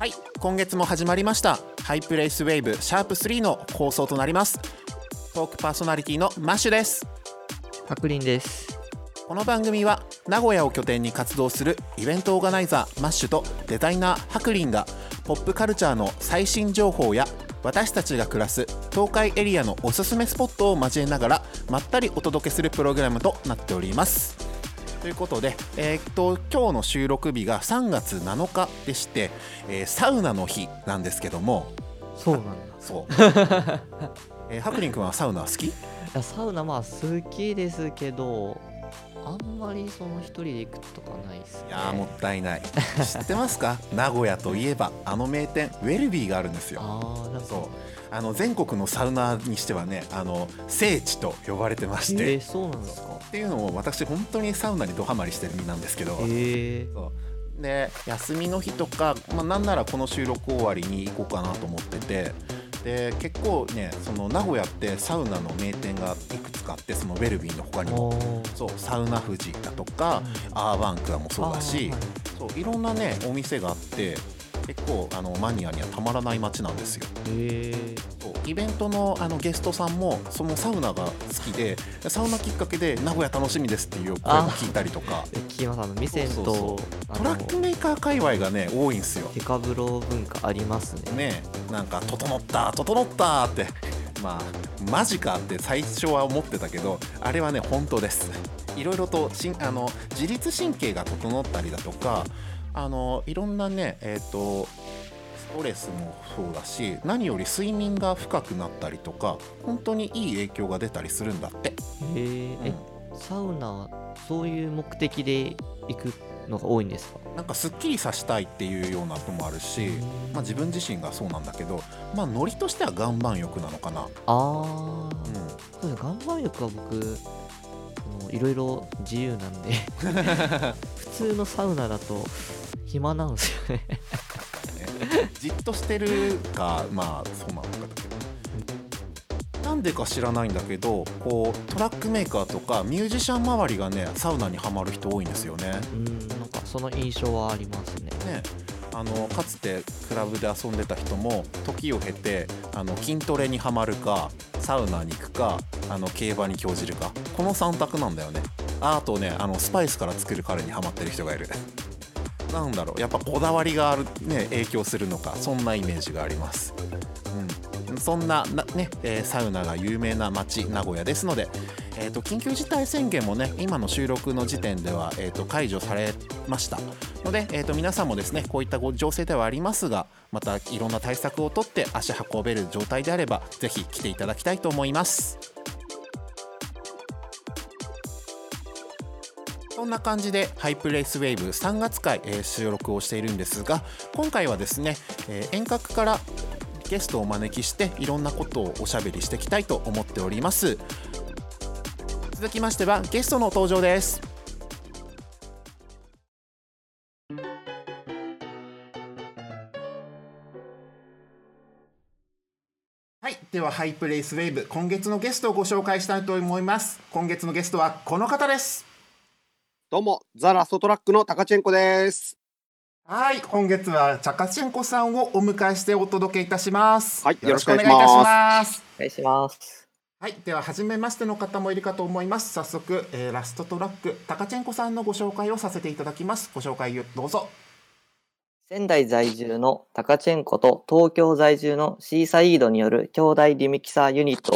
はい。今月も始まりました。ハイプレイスウェーブシャープ3の放送となります。トークパーソナリティのマッシュです。白輪です。この番組は名古屋を拠点に活動するイベントオーガナイザーマッシュとデザイナーハクリンがポップカルチャーの最新情報や私たちが暮らす東海エリアのおすすめスポットを交えながらまったりお届けするプログラムとなっておりますということで、えーっと今日の収録日が3月7日でして、えーサウナの日なんですけどもそうなんだ。そう、えー、ハクリン君はサウナ好き？いやサウナまあ好きですけどあんまりその一人で行くとかないっすね。いやーもったいない。知ってますか？名古屋といえばあの名店ウェルビーがあるんですよ。ああなんか。そう。あの全国のサウナーにしてはねあの聖地と呼ばれてましえて、ー、そうなんですか？っていうのも私本当にサウナにドハマりしてる身なんですけど、えー、そう。で休みの日とか、まあ、なんならこの収録終わりに行こうかなと思っててで結構ねその名古屋ってサウナの名店がいくつかあってそのウェルビーの他にも。そうサウナ富士だとか、アーバンクアもそうだし、はい。そういろんなねお店があって結構あのマニアにはたまらない街なんですよ。イベントのあのゲストさんもそのサウナが好きでサウナきっかけで名古屋楽しみですっていう声も聞いたりとか。え聞きますあの店そうそうそとトラックメーカー界隈がね多いんですよ。デカブロ文化ありますね。ね。なんか「整った整った」って。まあマジかって最初は思ってたけどあれはね本当です。いろいろとしんあの自律神経が整ったりだとかあのいろんなねえっ、とストレスもそうだし何より睡眠が深くなったりとか本当にいい影響が出たりするんだって、えー。えサウナそういう目的で行くのが多いんですか？なんかすっきりさせたいっていうようなのもあるし、まあ、自分自身がそうなんだけどまあノリとしては岩盤浴なのかな、ああうん、そうですね。岩盤浴は僕そのいろいろ自由なんで 普通のサウナだと暇なんですよね。じっとしてるかまあそうなのかだけど。なんでか知らないんだけどこうトラックメーカーとかミュージシャン周りがねサウナにはまる人多いんですよね。うんなんかその印象はありますね。ねあのかつてクラブで遊んでた人も時を経てあの筋トレにはまるかサウナに行くかあの競馬に興じるかこの3択なんだよね。あとねあのスパイスから作る彼にはまってる人がいる。なんだろうやっぱこだわりがあるね影響するのかそんなイメージがあります、うん、そんなね、えーサウナが有名な街名古屋ですのでえー、と緊急事態宣言もね今の収録の時点では、えー、と解除されました。ので、えー、と皆さんもですねこういったご情勢ではありますがまたいろんな対策をとって足運べる状態であればぜひ来ていただきたいと思います。そんな感じでハイプレイスウェーブ3月回、えー収録をしているんですが今回はですね、えー遠隔からゲストをお招きしていろんなことをおしゃべりしていきたいと思っております。続きましてはゲストの登場です。はいではハイプレイスウェーブ今月のゲストをご紹介したいと思います。今月のゲストはこの方です。どうも、ザ・ラストトラックのタカチェンコです。はい今月はチャカチェンコさんをお迎えしてお届けいたします。はいよろしくお願いいたします。お願いしますはい、では初めましての方もいるかと思います。早速、えーラストトラックタカチェンコさんのご紹介をさせていただきます。ご紹介をどうぞ。仙台在住のタカチェンコと東京在住のシーサイードによる兄弟リミキサーユニット。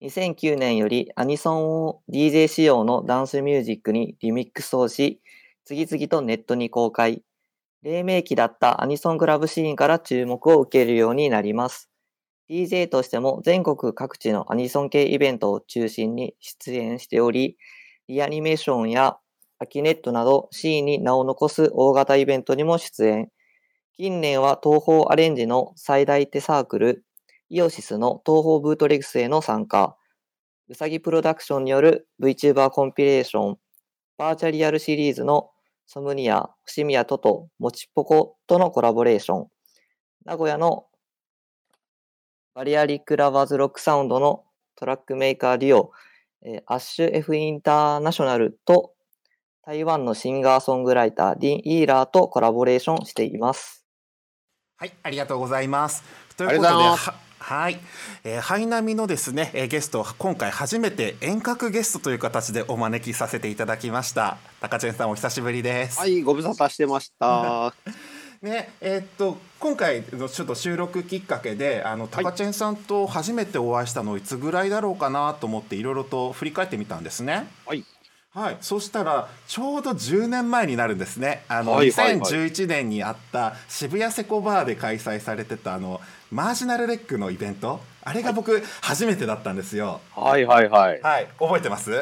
2009年よりアニソンを DJ 仕様のダンスミュージックにリミックスをし、次々とネットに公開。黎明期だったアニソンクラブシーンから注目を受けるようになります。DJ としても全国各地のアニソン系イベントを中心に出演しており、リアニメーションやアキネットなどシーンに名を残す大型イベントにも出演。近年は東方アレンジの最大手サークル、イオシスの東方ブートレグスへの参加。うさぎプロダクションによる VTuber コンピレーション、バーチャリアルシリーズのソムニア、伏見屋トト、もちっぽことのコラボレーション。名古屋のバレアリック・ラバーズ・ロック・サウンドのトラックメーカーデュオ、えーアッシュ F インターナショナルと台湾のシンガーソングライター、ディン・イーラーとコラボレーションしています。はい、ありがとうございます。とありいうことで、がとうございますははい、えー、ハイナミのですね、えーゲスト今回初めて遠隔ゲストという形でお招きさせていただきました。高千さんお久しぶりです。はい、ご無沙汰してました。ね、えーっと今回のちょっと収録きっかけで、あの高千さんと初めてお会いしたのいつぐらいだろうかなと思っていろいろと振り返ってみたんですね。はい。はい、そしたらちょうど10年前になるんですね。あの、はいはいはい2011年にあった渋谷セコバーで開催されてたあのマージナルレックのイベント、あれが僕初めてだったんですよ。はいはいはい。はい、覚えてます？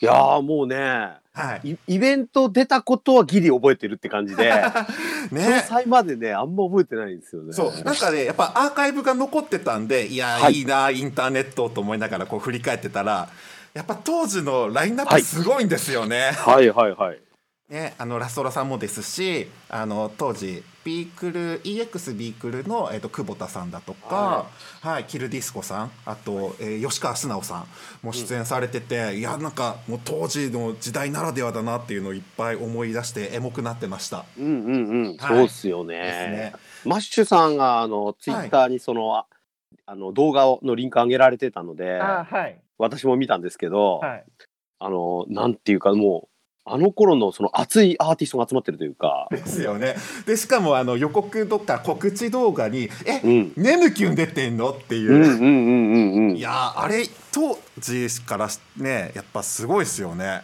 いやーもうね、はい。イイベント出たことはギリ覚えてるって感じで、詳 ね。細までね、あんま覚えてないんですよね。そうなんかねやっぱアーカイブが残ってたんでいやー、はいい、いなインターネットと思いながらこう振り返ってたらやっぱ当時のラインナップすごいんですよね。はいはいはい。ね、あのラストラさんもですしあの当時ビークル EX ビークルの、えっと久保田さんだとか、はい。キルディスコさんあと、えー吉川素直さんも出演されてて、いやなんかもう当時の時代ならではだなっていうのをいっぱい思い出してエモくなってました。うんうんうん、はい。そうっすよね。ね。マッシュさんがあのツイッターにその、ああの動画をのリンク上げられてたので、はい。私も見たんですけど、はい。あのなんていうかもうあの頃のその熱いアーティストが集まってるというか、ですよね。でしかもあの予告とか告知動画に「え、うん、ネムキュン出てんの?」っていう。うんうんうんうんうんいやーあれ当時からねやっぱすごいですよね。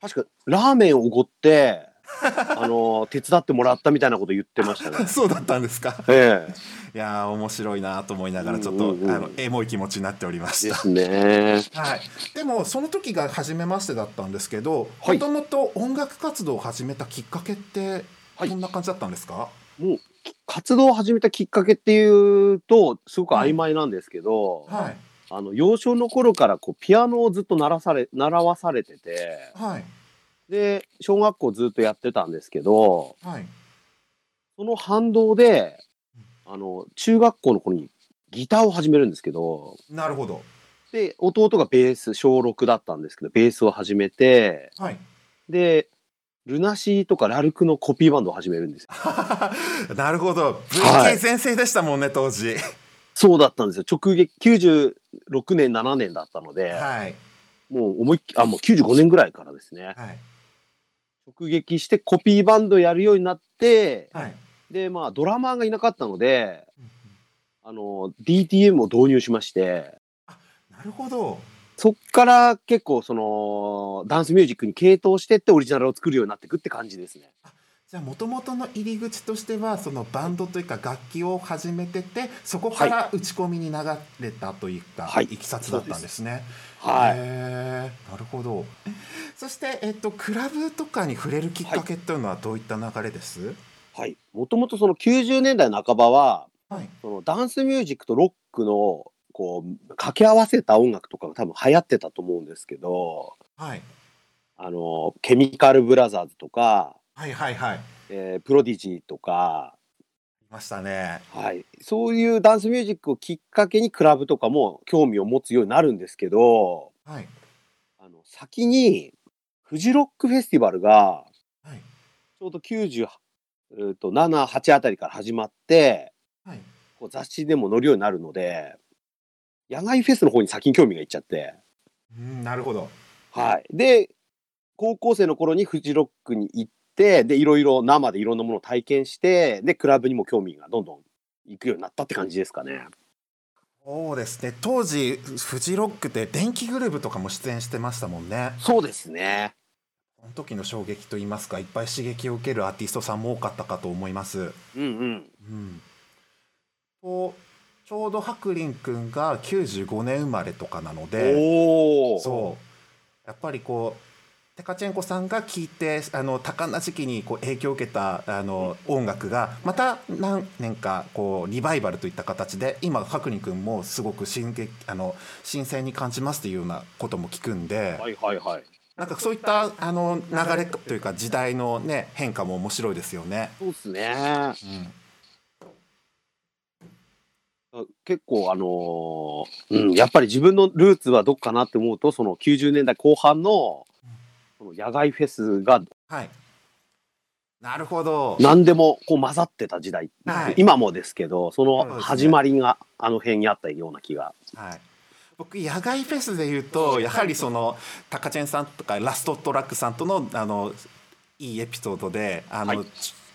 確かラーメンおごって あの手伝ってもらったみたいなこと言ってましたね。そうだったんですか？えいやー面白いなと思いながらちょっと、うんうんうんあのエモい気持ちになっておりまえ、した。ですね。はい、でもその時が初めましてだったんですけどはい。もともと音楽活動を始めたきっかけってはい。どんな感じだったんですか、もう活動を始めたきっかけっていうとすごく曖昧なんですけど、はい。あの幼少の頃からこうピアノをずっと習わされ習わされててはいで小学校ずっとやってたんですけどはい。その反動であの中学校の頃にギターを始めるんですけどなるほど。で弟がベース小6だったんですけどベースを始めてはい。でルナシーとかラルクのコピーバンドを始めるんですよ。なるほど。は VK い全盛でしたもんね当時。そうだったんですよ。直撃96年7年だったので、はい。もう思いっきあもう95年ぐらいからですね。はい直撃してコピーバンドやるようになってはい。でまあドラマーがいなかったのであの DTM を導入しまして。なるほど。そっから結構そのダンスミュージックに傾倒してってオリジナルを作るようになっていくって感じですね。じゃあもともとの入り口としてはそのバンドというか楽器を始めててそこから打ち込みに流れたといったはい。いきさつだったんですね。はい、なるほど。そしてえっとクラブとかに触れるきっかけっていうのはどういった流れです？はい、もともとその90年代半ばははい。そのダンスミュージックとロックのこう掛け合わせた音楽とかが多分流行ってたと思うんですけどはい。あのケミカルブラザーズとか、はいはいはい。えープロディジーとか、いましたね。はい、そういうダンスミュージックをきっかけにクラブとかも興味を持つようになるんですけどはいあの先にフジロックフェスティバルがはいちょうど97、えーと7、8あたりから始まってはい。こう雑誌でも載るようになるので野外フェスの方に先に興味がいっちゃって、うんなるほど。はい、で高校生の頃にフジロックに行ってでいろいろ生でいろんなものを体験してでクラブにも興味がどんどん行くようになったって感じですかね。そうですね。当時フジロックって電気グルーヴとかも出演してましたもんね。そうですね。その時の衝撃といいますかいっぱい刺激を受けるアーティストさんも多かったかと思います。うんうん。うん、とちょうどハクリン君が95年生まれとかなので。そうやっぱりこうテカチェンコさんが聴いてあの多感な時期にこう影響を受けたあの音楽がまた何年かこうリバイバルといった形で今ハクリン君もすごく新劇あの新鮮に感じますっていうようなことも聞くんで、はいはいはい。なんかそういったあの流れというか時代のね変化も面白いですよね。そうですね。うん結構あのーうん、やっぱり自分のルーツはどっかなって思うとその90年代後半のその野外フェスが。はい。なるほど。何でもこう混ざってた時代、はい。今もですけどその始まりがあの辺にあったような気が。はい、僕野外フェスで言うとやはりそのタカチェンさんとかラストトラックさんとのあのいいエピソードであの、はい。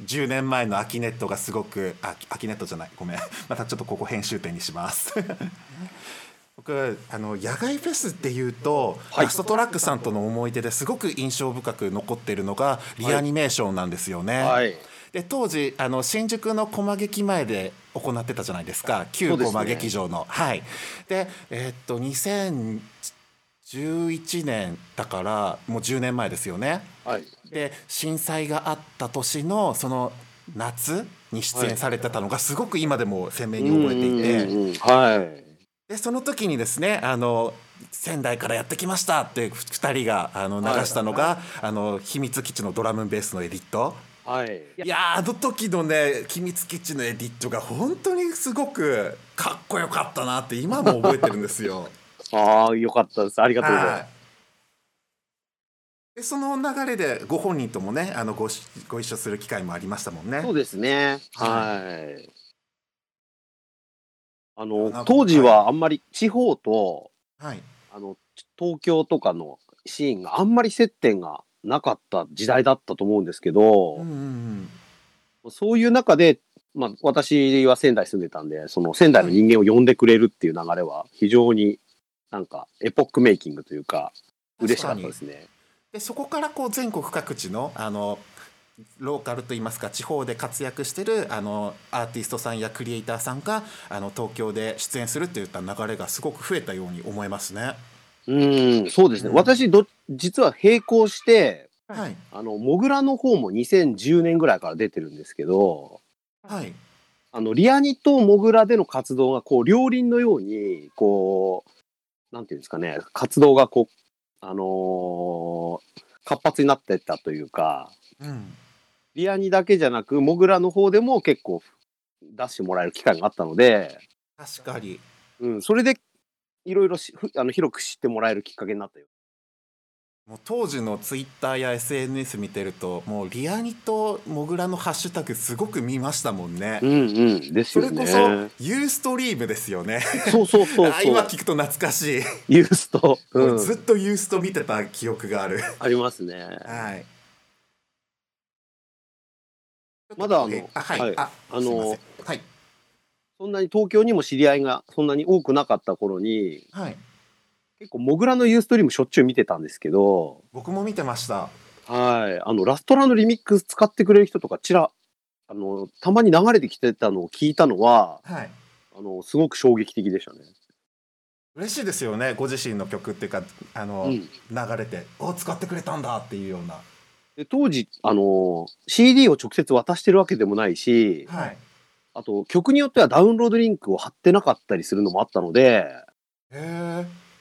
10年前のアキネットがすごくあアキネットじゃない。ごめん。またちょっとここ編集点にします。僕あの野外フェスっていうと、はい。ラストトラックさんとの思い出ですごく印象深く残ってるのがリアニメーションなんですよね。はい。で当時あの新宿の駒劇前で行ってたじゃないですか。旧駒劇場の、はい。でえーっと2011年だからもう10年前ですよね。はい。で震災があった年のその夏に出演されてたのがすごく今でも鮮明に覚えていて、うん。はいでその時にですねあの仙台からやってきましたって2人があの流したのが、あの秘密基地のドラムンベースのエディット。はい。いやーあの時のね秘密基地のエディットが本当にすごくかっこよかったなって今も覚えてるんですよ。ああよかったです。ありがとうございます、はい。でその流れでご本人ともねあのごしご一緒する機会もありましたもんね。そうですね。ははいあの当時はあんまり地方とはい、あの東京とかのシーンがあんまり接点がなかった時代だったと思うんですけど、うんうんそういう中で、まあ、私は仙台住んでたんでその仙台の人間を呼んでくれるっていう流れは非常になんかエポックメイキングというかうん、嬉しかったですね。でそこからこう全国各地のあのローカルといいますか地方で活躍してるあのアーティストさんやクリエイターさんがあの東京で出演するっていった流れがすごく増えたように思えますね。うんそうですね、うん。私ど実は並行してはい。あのモグラの方も2010年ぐらいから出てるんですけどはい。あのリアニとモグラでの活動がこう両輪のようにこうなんていうんですかね活動がこうあのー活発になっていったというかうんリアニだけじゃなくモグラの方でも結構出してもらえる機会があったので、確かにうん、それでいろいろあの広く知ってもらえるきっかけになったよ。もう当時のツイッターや SNS 見てるともうリアニとモグラのハッシュタグすごく見ましたもんね。うんうんですよね。それこそユーストリームですよね。そうそうそうあそう。今聞くと懐かしい。ユースト、うもんうずっとユースト見てた記憶がある。ありますね。はい。まだあのえはい、はいあ、あのはい、そんなに東京にも知り合いがそんなに多くなかった頃にはい、結構モグラのユーストリームしょっちゅう見てたんですけど、僕も見てました。はい、あのラストラのリミックス使ってくれる人とかちらあのたまに流れてきてたのを聞いたのははい。あのすごく衝撃的でしたね。嬉しいですよね。ご自身の曲っていうか、あの、うん、流れて、お、使ってくれたんだっていうような。で当時あの CD を直接渡してるわけでもないしはい。あと曲によってはダウンロードリンクを貼ってなかったりするのもあったので。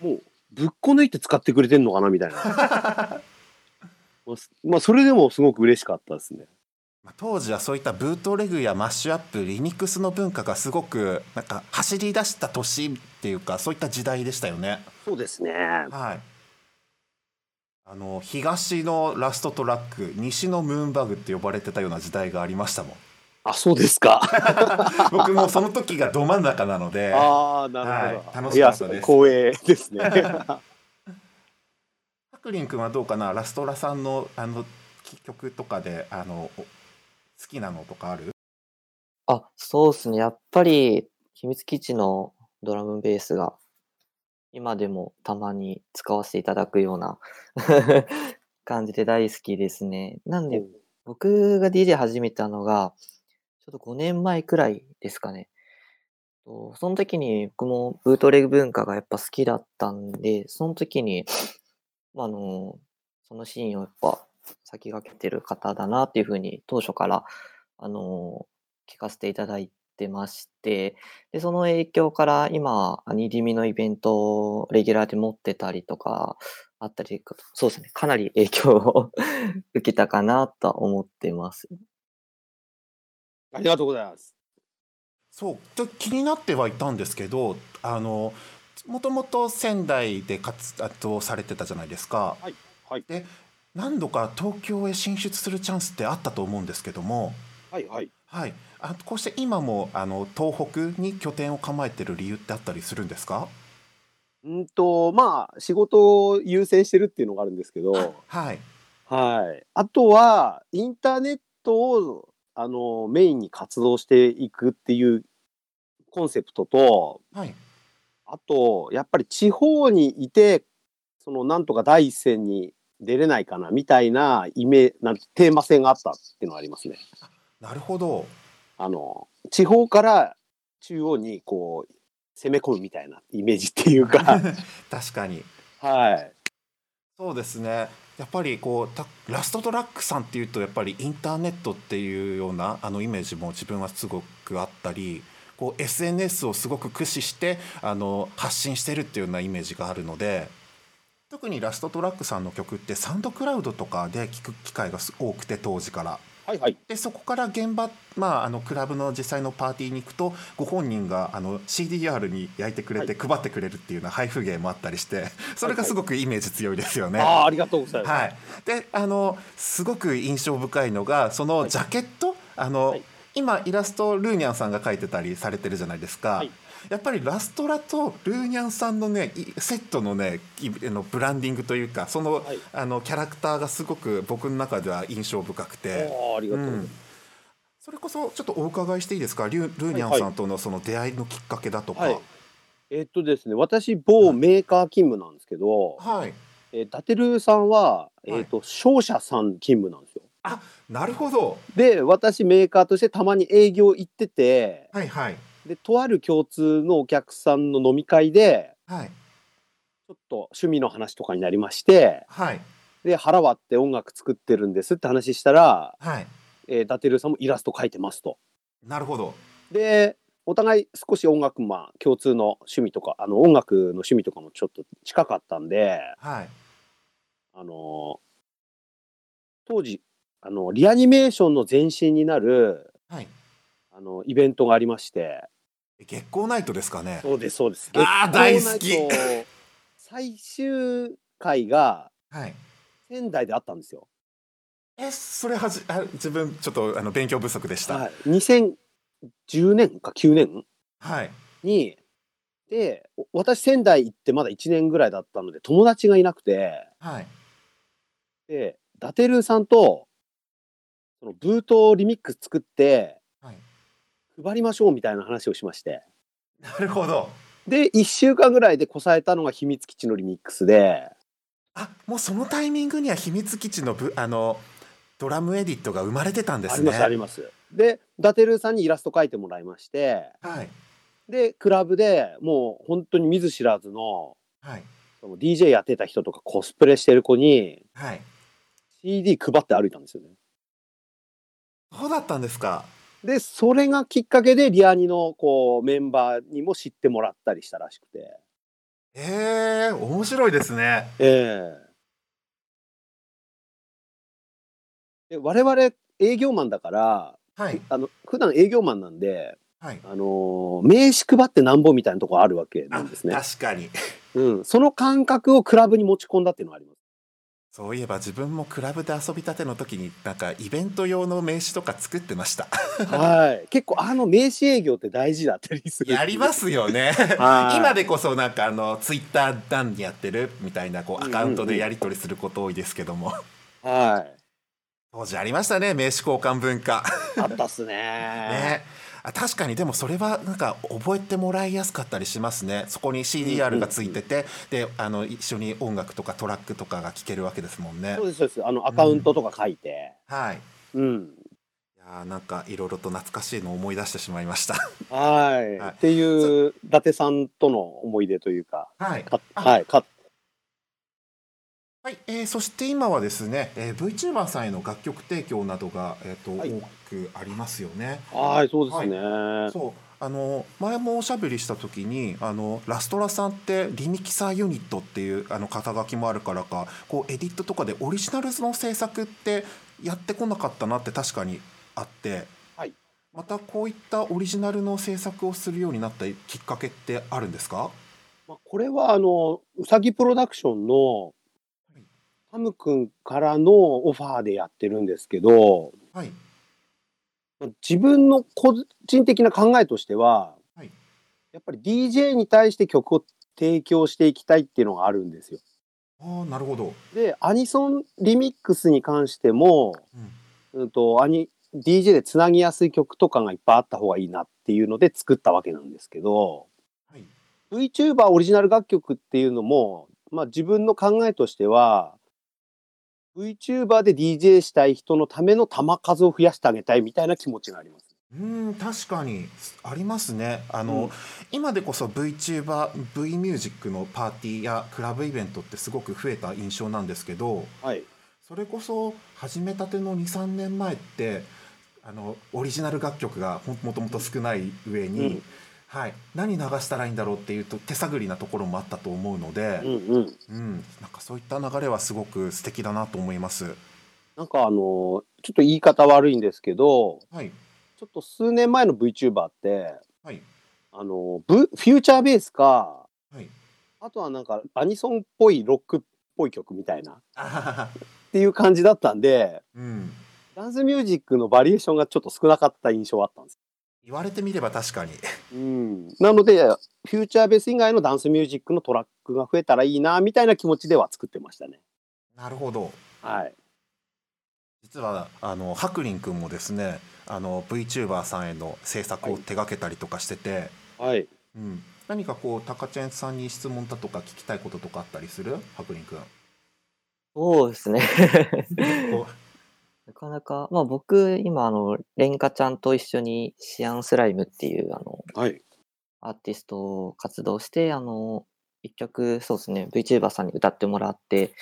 もうぶっこ抜いて使ってくれてんのかなみたいな まあすまあそれでもすごく嬉しかったですね。まあ当時はそういったブートレグやマッシュアップリミックスの文化がすごくなんか走り出した年っていうかそういった時代でしたよね。そうですね。はい。あの東のラストトラック西のムーンバグって呼ばれてたような時代がありましたもん。あ、そうですか。僕もその時がど真ん中なので。ああ、なるはいほど。楽しかったですいや光栄ですね。ハクリン君はどうかな？ラストラさんのあの曲とかであのお好きなのとかある？あ、そうですね。やっぱり、秘密基地のドラムベースが、今でもたまに使わせていただくような 感じで大好きですね。なんで、僕が DJ 始めたのが、ちょっと5年前くらいですかね。とその時に僕もブートレグ文化がやっぱ好きだったんで、その時に、まああの、そのシーンをやっぱ先駆けてる方だなっていうふうに当初から、あの、聞かせていただいてまして、で、その影響から今、アニディミのイベントをレギュラーで持ってたりとか、あったり、そうですね、かなり影響を 受けたかなとは思ってます。ありがとうございます。そうちょっと気になってはいたんですけどあのもともと仙台で活動されてたじゃないですか。はいはいで何度か東京へ進出するチャンスってあったと思うんですけども、はいはい。はい、あこうして今もあの東北に拠点を構えてる理由ってあったりするんですか？うんと、まあ、仕事を優先してるっていうのがあるんですけど、はいはい。あとは、インターネットを、あの、メインに活動していくっていうコンセプトと、はいあと、やっぱり地方にいて、その、なんとか第一線に出れないかな、みたいなイメなんテーマ性があったっていうのがありますね。なるほどあの、地方から中央に、こう、攻め込むみたいなイメージっていうか、確かにはい。そうですねやっぱりこうたラストトラックさんっていうとやっぱりインターネットっていうようなあのイメージも自分はすごくあったりこう SNS をすごく駆使してあの発信してるっていうようなイメージがあるので特にラストトラックさんの曲ってサウンドクラウドとかで聴く機会がす多くて当時から。はいはい。でそこから現場、まあ、あのクラブの実際のパーティーに行くとご本人があの CDR に焼いてくれて配ってくれるっていうような配布芸もあったりしてそれがすごくイメージ強いですよね。ああ、ありがとうございます。はい、であのすごく印象深いのがそのジャケット、あのはい。今イラストルーニャンさんが描いてたりされてるじゃないですか、はいやっぱりラストラとルーニャンさんのねいセットのねいあのブランディングというかその,、はい。あのキャラクターがすごく僕の中では印象深くて。ああ、ありがとうそれこそちょっとお伺いしていいですか？ルーニャンさんとのその出会いのきっかけだとか。はい。えっとですね、私、某メーカー勤務なんですけど、はい。えーダテルさんは、いえっと、商社さん勤務なんですよ。なるほど。で、私、メーカーとしてたまに営業行ってて、はいはいで、とある共通のお客さんの飲み会で、はい。ちょっと趣味の話とかになりまして、はい。で、腹割って音楽作ってるんですって話したら、はい。えーダテルさんもイラスト描いてますと。なるほど。で、お互い少し音楽、まあ、共通の趣味とか、あの、音楽の趣味とかもちょっと近かったんで、はい。あの当時あのリアニメーションの前身になるはい。あのイベントがありまして月光ナイトですかね。そうですそうです。あー大好き。最終回がはい。仙台であったんですよ、えそれはじあ自分ちょっとあの勉強不足でした。はい、2010年か9年はい。にでお私仙台行ってまだ1年ぐらいだったので友達がいなくて。はい。でダテルさんとそのブートリミックス作ってはい配りましょうみたいな話をしまして。なるほど。で1週間ぐらいでこさえたのが秘密基地のリミックスで。あもうそのタイミングには秘密基地のぶあのドラムエディットが生まれてたんですね。ありますあります。でダテルさんにイラスト描いてもらいまして。はい。でクラブでもう本当に見ず知らずのはい。その DJ やってた人とかコスプレしてる子にはい。CD 配って歩いたんですよね。そうだったんですかでそれがきっかけでリアニのこうメンバーにも知ってもらったりしたらしくて。ええ面白いですね。ええ。で我々営業マンだからはい。あの普段営業マンなんで、はい。あのー名刺配ってなんぼみたいなとこあるわけなあんですね。確かに。うん、その感覚をクラブに持ち込んだっていうのがあります。そういえば自分もクラブで遊びたての時になんかイベント用の名刺とか作ってました。はい、結構あの名刺営業って大事だったりする。やりますよね。はい。今でこそなんかあのツイッター団にやってるみたいなこうアカウントでやり取りすること多いですけども。はい、当時ありましたね名刺交換文化。あったっすね。ねあ確かに。でもそれはなんか覚えてもらいやすかったりしますね。そこに CDR がついてて、であの一緒に音楽とかトラックとかが聴けるわけですもんね。そうですそうです。あのアカウントとか書いて、はい。うん、いやーなんかいろいろと懐かしいのを思い出してしまいました。はい、はい。っていう伊達さんとの思い出というか、はい。はい、かはい、えーそして今はですね、えー、VTuber さんへの楽曲提供などが、えーとはい。多くありますよね。はい、そうですね。そう。あの前もおしゃべりした時にあのラストラさんってリミキサーユニットっていうあの肩書きもあるからかこうエディットとかでオリジナルの制作ってやってこなかったなって確かにあって、はい。またこういったオリジナルの制作をするようになったきっかけってあるんですか？まあ、これはあのうさぎプロダクションのハム君からのオファーでやってるんですけど、はい。自分の個人的な考えとしては、はい。やっぱり DJ に対して曲を提供していきたいっていうのがあるんですよ。ああなるほど、でアニソンリミックスに関しても、うん。うん、とアニ DJ でつなぎやすい曲とかがいっぱいあった方がいいなっていうので作ったわけなんですけどはい。VTuber オリジナル楽曲っていうのも、まあ、自分の考えとしては VTuber で DJ したい人のための球数を増やしてあげたいみたいな気持ちがあります。うん確かに。ありますね。あの、うん。今でこそ VTuber V ミュージックのパーティーやクラブイベントってすごく増えた印象なんですけどはい、それこそ始めたての23年前ってあのオリジナル楽曲がもともと少ない上に、うんはい、何流したらいいんだろうっていうと手探りなところもあったと思うので、うんうん、うん、なんかそういった流れはすごく素敵だなと思います。なんかあのちょっと言い方悪いんですけどはい、ちょっと数年前の VTuber ってはい、あの、ブフューチャーベースかはい。あとはなんかアニソンっぽいロックっぽい曲みたいなっていう感じだったんでうん、ダンスミュージックのバリエーションがちょっと少なかった印象はあったんです。言われてみれば確かに。うん、なのでフューチャーベース以外のダンスミュージックのトラックが増えたらいいなみたいな気持ちでは作ってましたね。なるほど。はい、実はあのハクリン君もですねあの VTuber さんへの制作を手掛けたりとかしてて、はい、うん、何かこうタカチェンさんに質問だとか聞きたいこととかあったりする？ハクリン君そうですね。こなかなか、まあ僕、今、あの、レンカちゃんと一緒にシアンスライムっていう、あの、はい、アーティスト活動して、あの、一曲、そうですね、VTuber さんに歌ってもらって、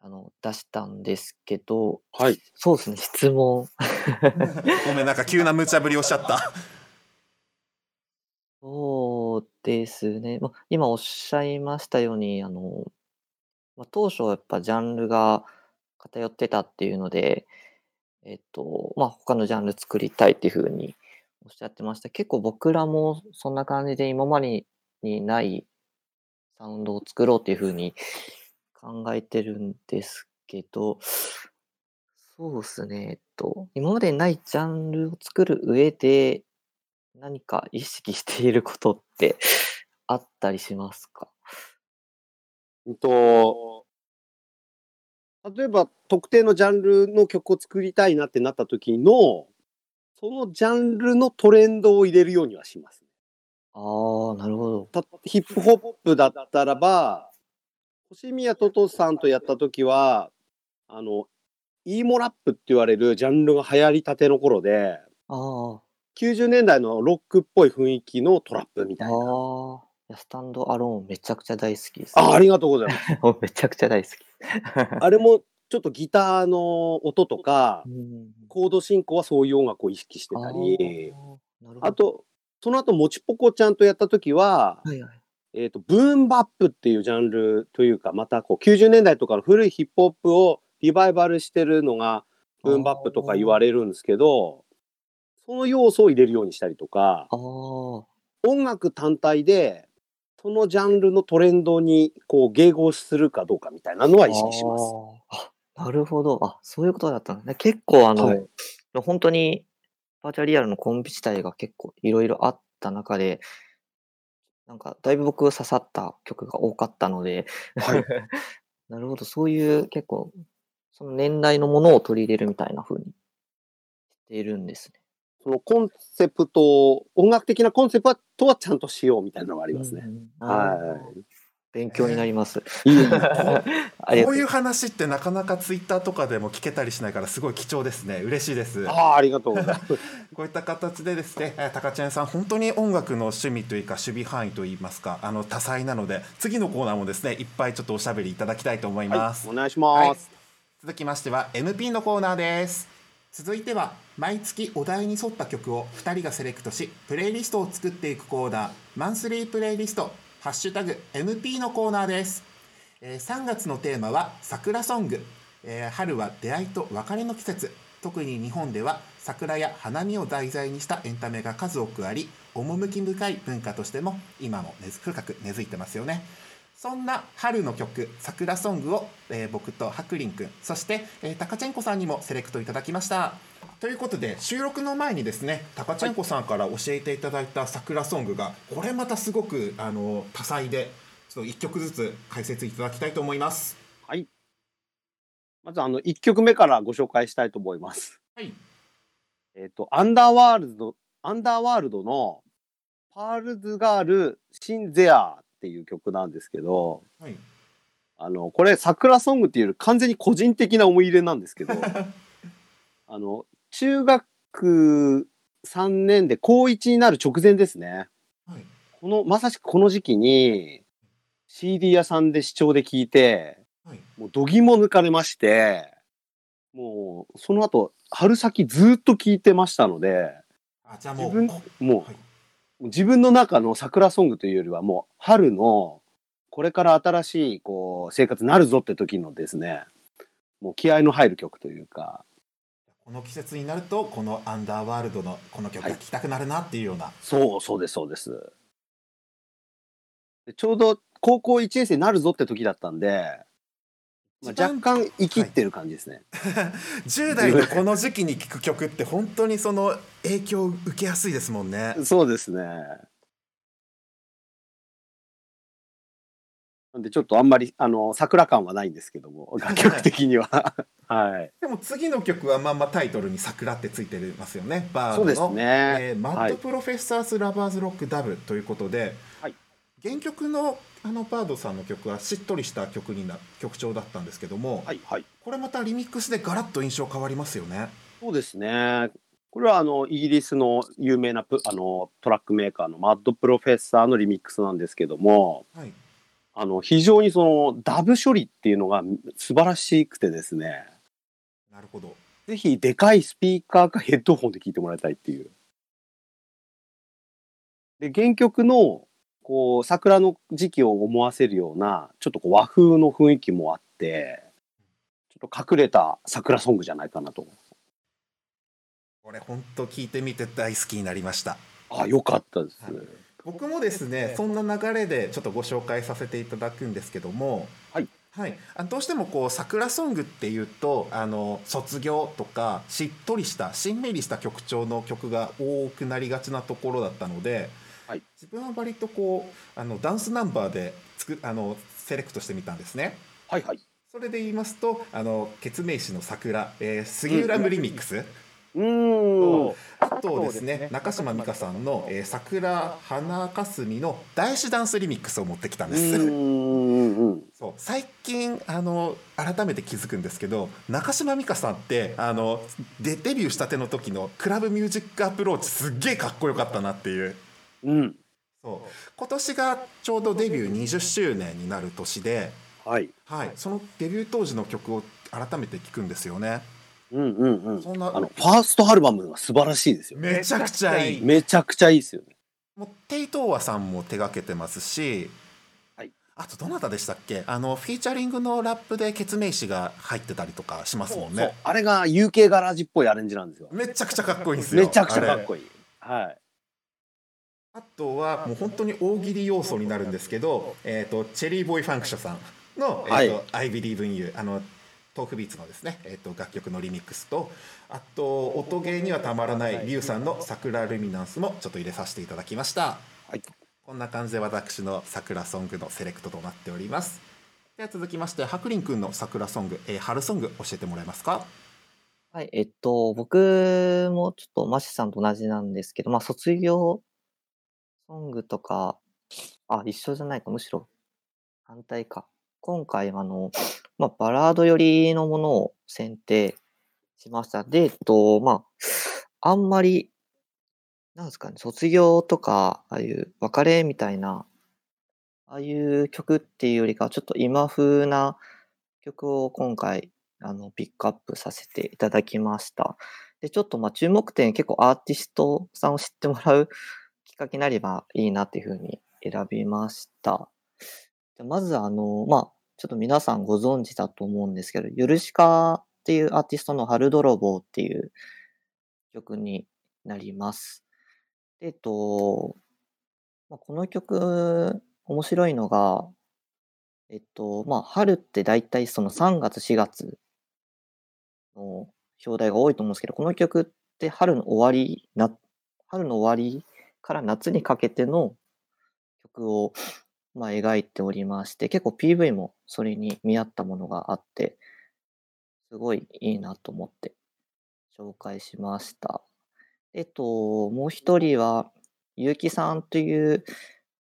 あの、出したんですけど、はい、そうですね、質問。う ごめんなんか急な無茶ぶりをしちゃった。そうですね。まあ、今おっしゃいましたように、あの、まあ、当初はやっぱジャンルが偏ってたっていうので、えっと、まあ、他のジャンル作りたいっていうふうにおっしゃってました。結構僕らもそんな感じで今までにないサウンドを作ろうっていうふうに考えてるんですけど、そうですね。えっと、今までにないジャンルを作る上で、何か意識していることってあったりしますか？うんと例えば特定のジャンルの曲を作りたいなってなった時のそのジャンルのトレンドを入れるようにはします。ああ、なるほど。たヒップホップだったらば星宮トトさんとやった時はあのイーモラップって言われるジャンルが流行りたての頃であ90年代のロックっぽい雰囲気のトラップみあ、たいな。スタンドアローンめちゃくちゃ大好きです。あありがとうございます。めちゃくちゃ大好き。あれもちょっとギターの音とかうんコード進行はそういう音楽を意識してあたりあとその後もちぽこちゃんとやった時は、はいはい。えー、とブーンバップっていうジャンルというかまたこう90年代とかの古いヒップホップをリバイバルしてるのがブーンバップとか言われるんですけどその要素を入れるようにしたりとか音楽単体でそのジャンルのトレンドにこう迎合するかどうかみたいなのは意識します。あなるほど。あ、そういうことだったんだね。結構あの、はい本当にバーチャルリアルのコンビ自体が結構いろいろあった中で、なんかだいぶ僕刺さった曲が多かったので、はい なるほど。そういう結構、その年代のものを取り入れるみたいな風にしているんですね。そのコンセプト音楽的なコンセプトはちゃんとしようみたいなのがありますね。うんは勉強になります。い。いこういう話ってなかなかツイッターとかでも聞けたりしないからすごい貴重ですね嬉しいですああありがとうございます。こういった形でですね、えー、高知園さん本当に音楽の趣味というか守備範囲といいますかあの多彩なので次のコーナーもですねいっぱいちょっとおしゃべりいただきたいと思います、はい、お願いします。続きましては MP のコーナーです続いては毎月お題に沿った曲を2人がセレクトしプレイリストを作っていくコーナーマンスリープレイリストハッシュタグ MP のコーナーです、えー3月のテーマは桜ソング、えー春は出会いと別れの季節。特に日本では桜や花見を題材にしたエンタメが数多くあり趣深い文化としても今も根深く根付いてますよね。そんな春の曲「桜ソングを」えー僕とハクリンくんそして、えー、タカチェンコさんにもセレクトいただきましたということで収録の前にですねタカチェンコさんから教えていただいた桜ソングがこれまたすごくあの多彩でちょっと1曲ずつ解説いただきたいと思いますはい。まずあの1曲目からご紹介したいと思います。はいえっ、と、アンダーワールド、アンダーワールドのパールズガール・シン・ゼアっていう曲なんですけど、はい。あの、これ桜ソングっていうより完全に個人的な思い入れなんですけど、あの、中学3年で高1になる直前ですね。はい。この、まさしくこの時期に CD 屋さんで視聴で聞いて、はい。もう度肝抜かれまして、もうその後、春先ずっと聞いてましたので、あじゃあもう自分こもうはい自分の中の桜ソングというよりはもう春のこれから新しいこう生活になるぞって時のですね、もう気合の入る曲というか、この季節になるとこのアンダーワールドのこの曲が聴きたくなるなっていうような、そうそうですそうです。でちょうど高校1年生になるぞって時だったんで、まあ、若干生きってる感じですね。10代のこの時期に聴く曲って本当にその影響を受けやすいですもんね。そうですね。なんでちょっとあんまりあの桜感はないんですけども 楽曲的には はいでも次の曲はまんまタイトルに「桜」ってついてますよね。バードのそうですね、えー Mad はい Professor's Lovers Rock Dub ということで、はい原曲のあのバードさんの曲はしっとりした曲にな曲調だったんですけども、はいはいこれまたリミックスでガラッと印象変わりますよね。そうですねこれはあのイギリスの有名なプあのトラックメーカーのマッドプロフェッサーのリミックスなんですけどもはい、あの非常にそのダブ処理っていうのが素晴らしくてですねなるほど。ぜひでかいスピーカーかヘッドホンで聞いてもらいたいっていう。で原曲のこう桜の時期を思わせるようなちょっとこう和風の雰囲気もあってちょっと隠れた桜ソングじゃないかなと。これ本当聞いてみて大好きになりました。あよかったです。はい僕もですねそんな流れでちょっとご紹介させていただくんですけどもはい、はい、あどうしてもこう桜ソングっていうとあの卒業とかしっとりしたしんみりした曲調の曲が多くなりがちなところだったので、はい自分は割とこうあのダンスナンバーでつくあのセレクトしてみたんですね。はいはい。それで言いますとあの決命詞の桜、えー杉浦ムリミックス、うーん。あとですね中島美嘉さんの、えー、桜花かすみの大師ダンスリミックスを持ってきたんうです。うん。そう最近あの改めて気づくんですけど中島美嘉さんってあのでデビューしたての時のクラブミュージックアプローチすっげえかっこよかったなっていううん。そう今年がちょうどデビュー20周年になる年で、はい。はい、そのデビュー当時の曲を改めて聴くんですよね。うんうんうん。そんなあのファーストアルバムが素晴らしいですよ。めちゃくちゃいい。めちゃくちゃいいですよね。もうテイトーワさんも手掛けてますし、はいあとどなたでしたっけ？あのフィーチャリングのラップで決命詞が入ってたりとかしますもんそうねあれが UK ガラージっぽいアレンジなんですよ。めちゃくちゃかっこいいんですよめちゃくちゃかっこいい。はい。あとはもう本当に大喜利要素になるんですけど、えー、とチェリーボーイファンクションさんの「えーと I Believe in You」あのトークビーツのですね、えー、と楽曲のリミックスとあと音ゲーにはたまらないリュウさんの「桜ルミナンス」もちょっと入れさせていただきました。はい。こんな感じで私の桜ソングのセレクトとなっております。では続きまして、ハクリンくんの桜ソング、えー春ソング教えてもらえますか？はい、えっと、僕もちょっとマシさんと同じなんですけど、まあ、卒業ソングとか、あ、一緒じゃないか、むしろ反対か。今回はあの、まあ、バラード寄りのものを選定しました。で、えっと、まあ、あんまり、なんですかね、卒業とか、ああいう別れみたいな、ああいう曲っていうよりか、ちょっと今風な曲を今回、あの、ピックアップさせていただきました。で、ちょっとまあ注目点結構アーティストさんを知ってもらうきっかけになればいいなっていうふうに選びました。じゃまずあの、まあ、ちょっと皆さんご存知だと思うんですけど、ヨルシカっていうアーティストの春泥棒っていう曲になります。えっと、まあ、この曲、面白いのが、えっと、まあ、春って大体その3月、4月の表題が多いと思うんですけど、この曲って春の終わり、な春の終わりから夏にかけての曲を、まあ、描いておりまして、結構 PV もそれに見合ったものがあって、すごいいいなと思って紹介しました。えっと、もう一人は、ゆうきさんという、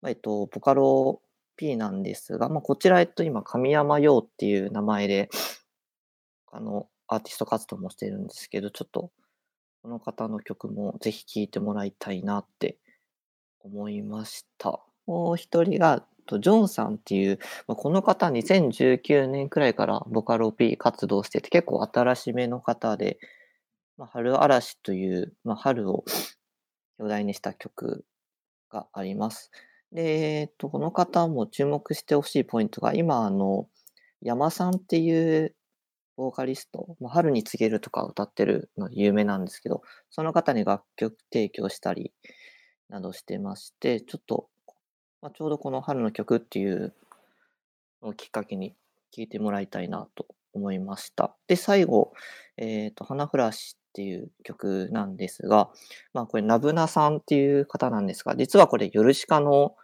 えっと、ボカロ P なんですが、まあ、こちら、えっと、今、神山陽っていう名前で、あの、アーティスト活動もしてるんですけど、ちょっと、この方の曲もぜひ聴いてもらいたいなって思いました。もう一人が、ジョンさんっていう、まあ、この方2019年くらいからボカロ P 活動してて、結構新しめの方で、まあ、春嵐という、まあ、春を表題にした曲があります。で、えっと、この方も注目してほしいポイントが、今、あの、山さんっていうボーカリスト、まあ、春に告げるとか歌ってるの有名なんですけど、その方に楽曲提供したりなどしてまして、ちょっと、まあ、ちょうどこの春の曲っていうのをきっかけに聴いてもらいたいなと思いました。で、最後、えっ、と、花フラッシュっていう曲なんですが、まあこれ、ナブナさんっていう方なんですが、実はこれ、ヨルシカの、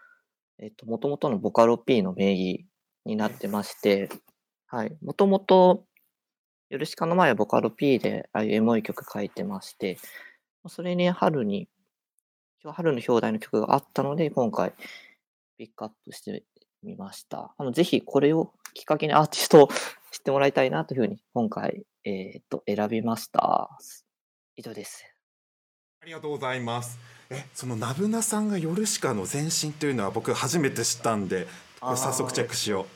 えっ、と、もともとのボカロ P の名義になってまして、はい、もともと、ヨルシカの前はボカロ P で、ああいうエモい曲書いてまして、それに春に、今日春の表題の曲があったので、今回、ピックアップしてみました。あの、ぜひこれをきっかけにアーティストを 知ってもらいたいなというふうに、今回、えっ、と、選びました。以上です。ありがとうございます。え、そのナブナさんがヨルシカの前身というのは僕初めて知ったんで、早速チェックしよ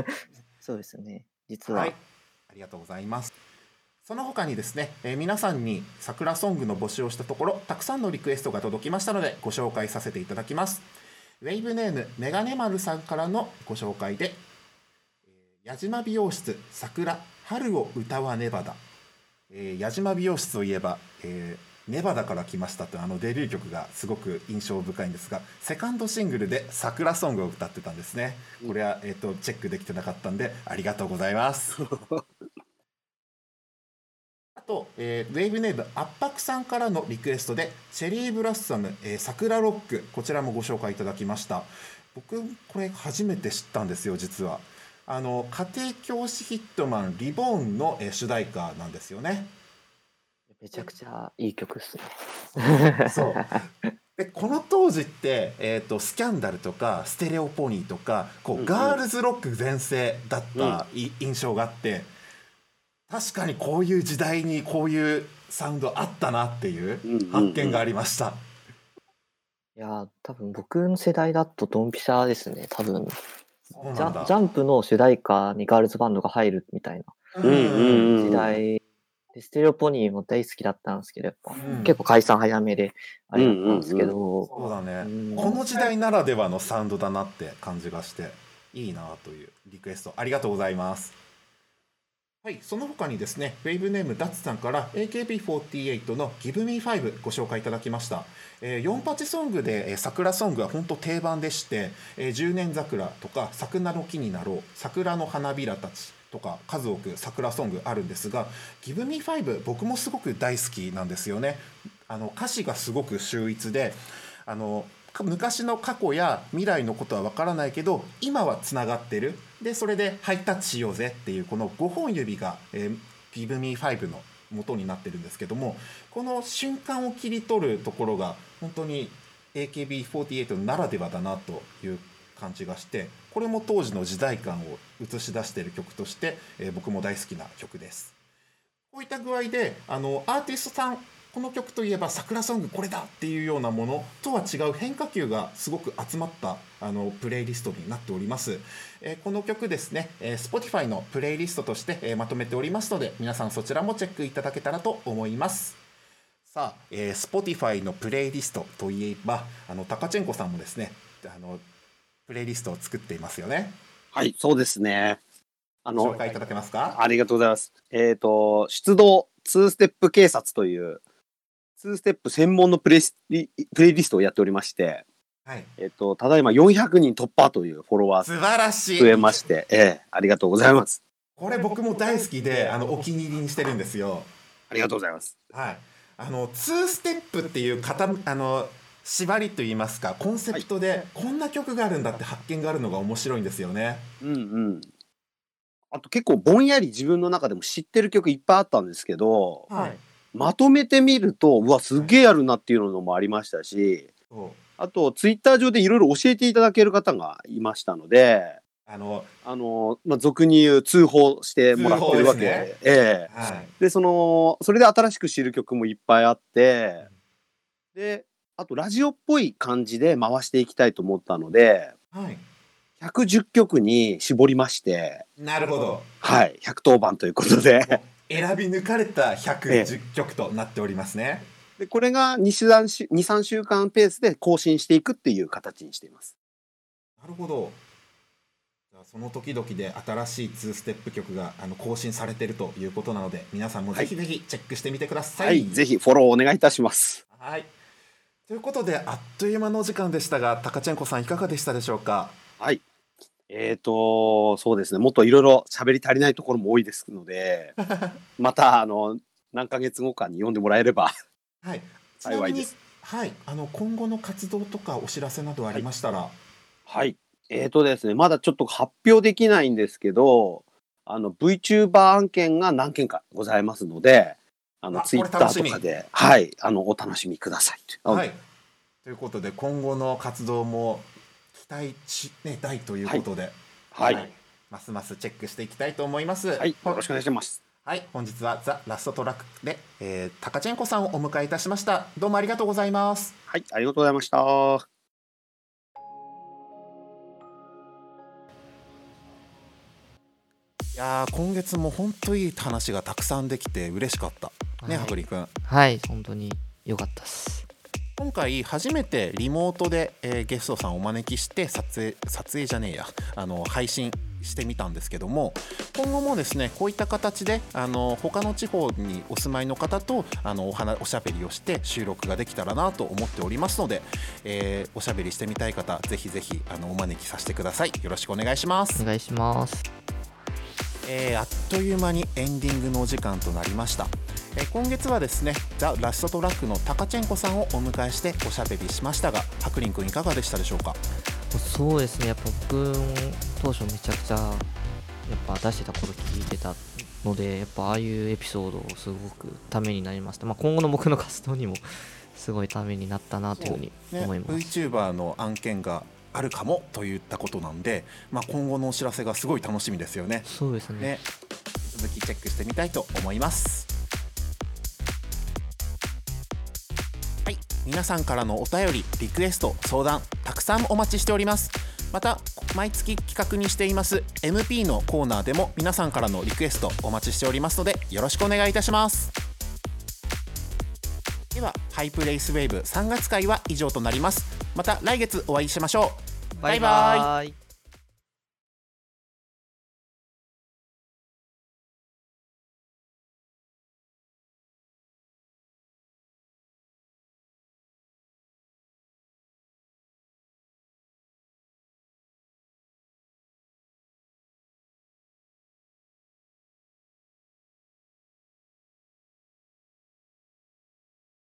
そうですね。実う。は、はい。ありがとうございます。その他にですね、えー皆さんに桜ソングの募集をしたところ、たくさんのリクエストが届きましたので、ご紹介させていただきます。ウェイブネームメガネ丸さんからのご紹介で、えー矢島美容室桜春を歌わねばだ。えー矢島美容室といえば、えーネバダから来ましたというあのデビュー曲がすごく印象深いんですがセカンドシングルで桜ソングを歌ってたんですねこれは、えー、とチェックできてなかったんでありがとうございます と、えーウェーブネーム圧迫さんからのリクエストでチェリーブラッサム、えー桜ロックこちらもご紹介いただきました。僕これ初めて知ったんですよ実は。あの家庭教師ヒットマンリボーンの、えー主題歌なんですよね。めちゃくちゃいい曲ですね。そう。でこの当時って、えー、とスキャンダルとかステレオポニーとかこう、うんうん。ガールズロック全盛だったい印象があって確かにこういう時代にこういうサウンドあったなっていううん。うんうん発見がありました。いやー、多分僕の世代だとドンピシャですね。多分。ジャジャンプの主題歌にガールズバンドが入るみたいなうんうんうん時代で、ステレオポニーも大好きだったんですけど、やっぱ、うん。結構解散早めであれだったんですけど、そうだね。うん。この時代ならではのサウンドだなって感じがしていいなというリクエストありがとうございますはいその他にですねウェイブネームダッツさんから AKB48 の Give Me 5ご紹介いただきました、えー、4パチソングで、えー桜ソングは本当定番でして「えー10年桜」とか「桜の木になろう」「桜の花びらたち」とか数多く桜ソングあるんですが「Give Me 5」僕もすごく大好きなんですよね。あの歌詞がすごく秀逸であの昔の過去や未来のことは分からないけど今はつながってるでそれでハイタッチしようぜっていうこの5本指が「えー、Give Me 5」の元になってるんですけどもこの瞬間を切り取るところが本当に AKB48 ならではだなという感じがしてこれも当時の時代感を映し出している曲として、えー僕も大好きな曲です。こういった具合であのアーティストさんこの曲といえば桜ソングこれだっていうようなものとは違う変化球がすごく集まったあのプレイリストになっております、えーこの曲ですね、えー Spotify のプレイリストとして、えーまとめておりますので皆さんそちらもチェックいただけたらと思いますさあ、えー Spotify のプレイリストといえばあのタカチェンコさんもですねあのプレイリストを作っていますよねはい、そうですね。あの紹、介いただけますか？ありがとうございます。えっ、と、出動2ステップ警察という、2ステップ専門のプレイスリプレイリストをやっておりまして、はい。えっと、ただいま400人突破というフォロワー素晴らしい。増えまして、ええ、ありがとうございます。これ僕も大好きで、あのお気に入りにしてるんですよ。ありがとうございます。はい。あのツーステップっていう型あの縛りといいますかコンセプトでこんな曲があるんだって発見があるのが面白いんですよね。うんうん。あと結構ぼんやり自分の中でも知ってる曲いっぱいあったんですけど、はい。まとめてみると、うわ、すげえあるなっていうのもありましたし、あと、ツイッター上でいろいろ教えていただける方がいましたので、あのあの、まあ、俗に言う通報してもらってるわけ。で、通報ですええ。はい。で、その、それで新しく知る曲もいっぱいあって、で、あと、ラジオっぽい感じで回していきたいと思ったので、はい。110曲に絞りまして、なるほど。はい、110番ということで、選び抜かれた110曲となっておりますね。でこれが2、3週、2、3週間ペースで更新していくっていう形にしています。なるほど。その時々で新しい2ステップ曲があの更新されているということなので皆さんもぜひぜひチェックしてみてください。はい、ぜひフォローお願いいたします。はい。ということであっという間のお時間でしたが、タカチェンコさんいかがでしたでしょうか？はい。えーと、そうですね、もっといろいろ喋り足りないところも多いですので、また、あの、何ヶ月後かに読んでもらえればはい。幸いです。はい。あの今後の活動とかお知らせなどありましたら、はい。えーとですね、まだちょっと発表できないんですけど、あの、VTuber 案件が何件かございますので、あの、あツイッターとかで、はい、あの、お楽しみください。あはい。ということで今後の活動も期待値ね大ということで、はい。ますますチェックしていきたいと思います。はい、よろしくお願いします。はい、本日はザ・ラストトラックで、えー、タカチェンコさんをお迎えいたしました。どうもありがとうございます。はい、ありがとうございました。いやー今月も本当いい話がたくさんできて嬉しかったねはいはぐりくんはい本当に良かったです今回初めてリモートで、えーゲストさんをお招きして撮影撮影じゃねえや。あの配信してみたんですけども今後もですねこういった形であの他の地方にお住まいの方とあのお話おしゃべりをして収録ができたらなと思っておりますので、えーおしゃべりしてみたい方ぜひぜひあのお招きさせてください。よろしくお願いします。お願いします。えーあっという間にエンディングのお時間となりました、えー今月はですねザ・ラストトラックのタカチェンコさんをお迎えしておしゃべりしましたがハクリン君いかがでしたでしょうか？そうですねやっぱ僕も当初めちゃくちゃやっぱ出してた頃聞いてたのでやっぱああいうエピソードをすごくためになりました、まあ、今後の僕の活動にもすごいためになったなというふうにね、思います、VTuber の案件があるかもといったことなんで、まあ、今後のお知らせがすごい楽しみですよね。そうですね。ね続きチェックしてみたいと思います皆さんからのお便りリクエスト相談たくさんお待ちしております。また毎月企画にしています MP のコーナーでも皆さんからのリクエストお待ちしておりますのでよろしくお願いいたします。ではハイプレイスウェーブ3月会は以上となります。また来月お会いしましょう。バイバイ。イ